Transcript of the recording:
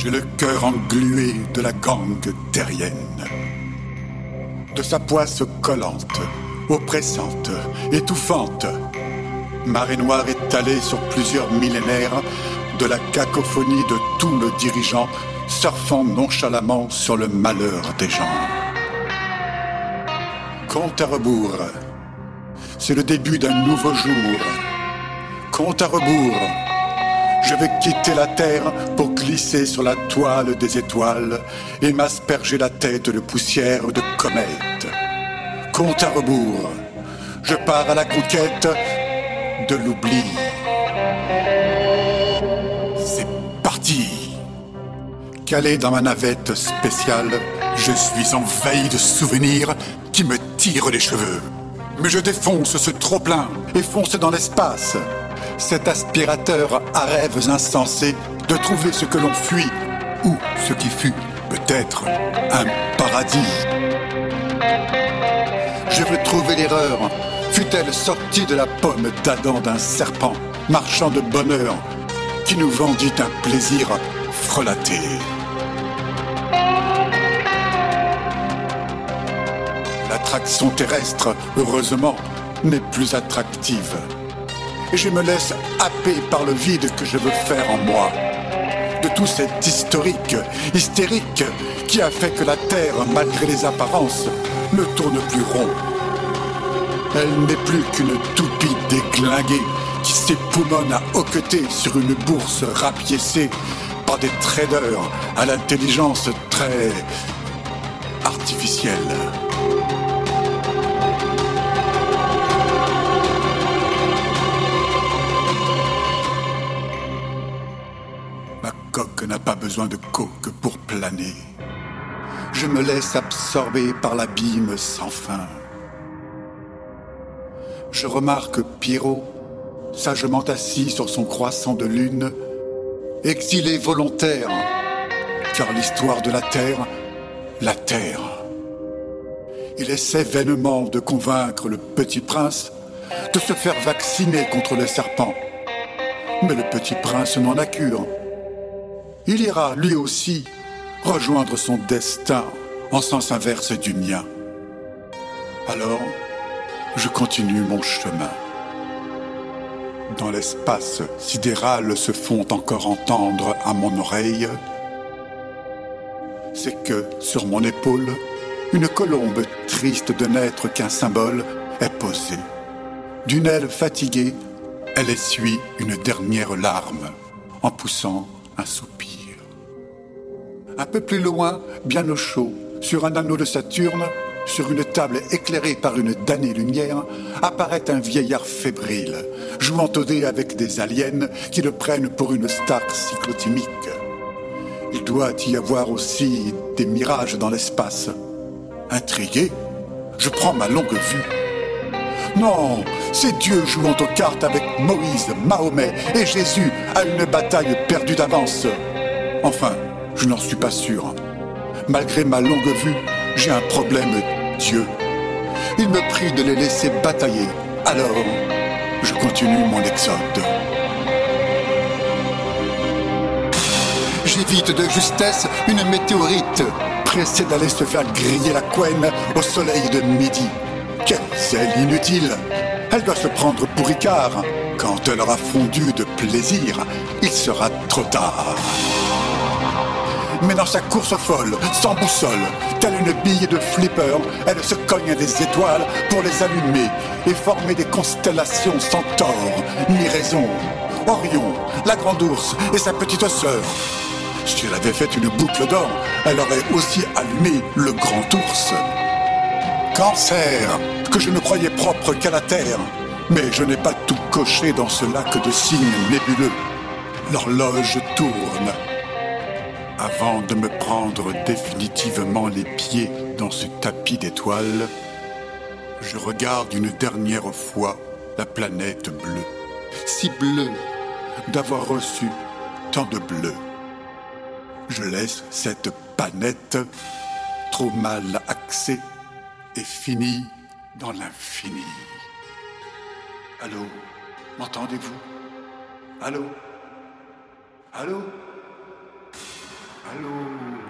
J'ai le cœur englué de la gangue terrienne. De sa poisse collante, oppressante, étouffante, marée noire étalée sur plusieurs millénaires de la cacophonie de tout le dirigeant surfant nonchalamment sur le malheur des gens. Compte à rebours. C'est le début d'un nouveau jour. Compte à rebours. Je vais quitter la terre pour glisser sur la toile des étoiles et m'asperger la tête de poussière de comètes. Compte à rebours. Je pars à la conquête de l'oubli. C'est parti. Calé dans ma navette spéciale, je suis envahi de souvenirs qui me tirent les cheveux. Mais je défonce ce trop-plein et fonce dans l'espace. Cet aspirateur à rêves insensés de trouver ce que l'on fuit ou ce qui fut peut-être un paradis. Je veux trouver l'erreur, fut-elle sortie de la pomme d'Adam d'un serpent, marchand de bonheur, qui nous vendit un plaisir frelaté. L'attraction terrestre, heureusement, n'est plus attractive. Et je me laisse happer par le vide que je veux faire en moi. De tout cet historique, hystérique, qui a fait que la Terre, malgré les apparences, ne tourne plus rond. Elle n'est plus qu'une toupie déglinguée qui s'époumonne à hoqueter sur une bourse rapiécée par des traders à l'intelligence très artificielle. De coque pour planer. Je me laisse absorber par l'abîme sans fin. Je remarque Pierrot, sagement assis sur son croissant de lune, exilé volontaire, car l'histoire de la Terre, la Terre. Il essaie vainement de convaincre le petit prince de se faire vacciner contre le serpent. Mais le petit prince n'en a cure. Il ira, lui aussi, rejoindre son destin en sens inverse du mien. Alors, je continue mon chemin. Dans l'espace sidéral se font encore entendre à mon oreille, c'est que sur mon épaule, une colombe triste de n'être qu'un symbole est posée. D'une aile fatiguée, elle essuie une dernière larme en poussant un soupir. Un peu plus loin, bien au chaud, sur un anneau de Saturne, sur une table éclairée par une damnée lumière, apparaît un vieillard fébrile, jouant au dé avec des aliens qui le prennent pour une star cyclotimique. Il doit y avoir aussi des mirages dans l'espace. Intrigué, je prends ma longue vue. Non, c'est Dieu jouant aux cartes avec Moïse, Mahomet et Jésus à une bataille perdue d'avance. Enfin, je n'en suis pas sûr. Malgré ma longue vue, j'ai un problème, Dieu. Il me prie de les laisser batailler. Alors, je continue mon exode. J'évite de justesse une météorite, pressée d'aller se faire griller la couenne au soleil de midi. Quelle zèle inutile Elle doit se prendre pour Icare. Quand elle aura fondu de plaisir, il sera trop tard. Mais dans sa course folle, sans boussole, telle une bille de flipper, elle se cogne des étoiles pour les allumer et former des constellations sans tort ni raison. Orion, la grande ours et sa petite sœur. Si elle avait fait une boucle d'or, elle aurait aussi allumé le grand ours. Cancer, que je ne croyais propre qu'à la Terre. Mais je n'ai pas tout coché dans ce lac de signes nébuleux. L'horloge tourne. Avant de me prendre définitivement les pieds dans ce tapis d'étoiles, je regarde une dernière fois la planète bleue. Si bleue d'avoir reçu tant de bleu. Je laisse cette planète trop mal axée et finie dans l'infini. Allô? M'entendez-vous? Allô? Allô? Allô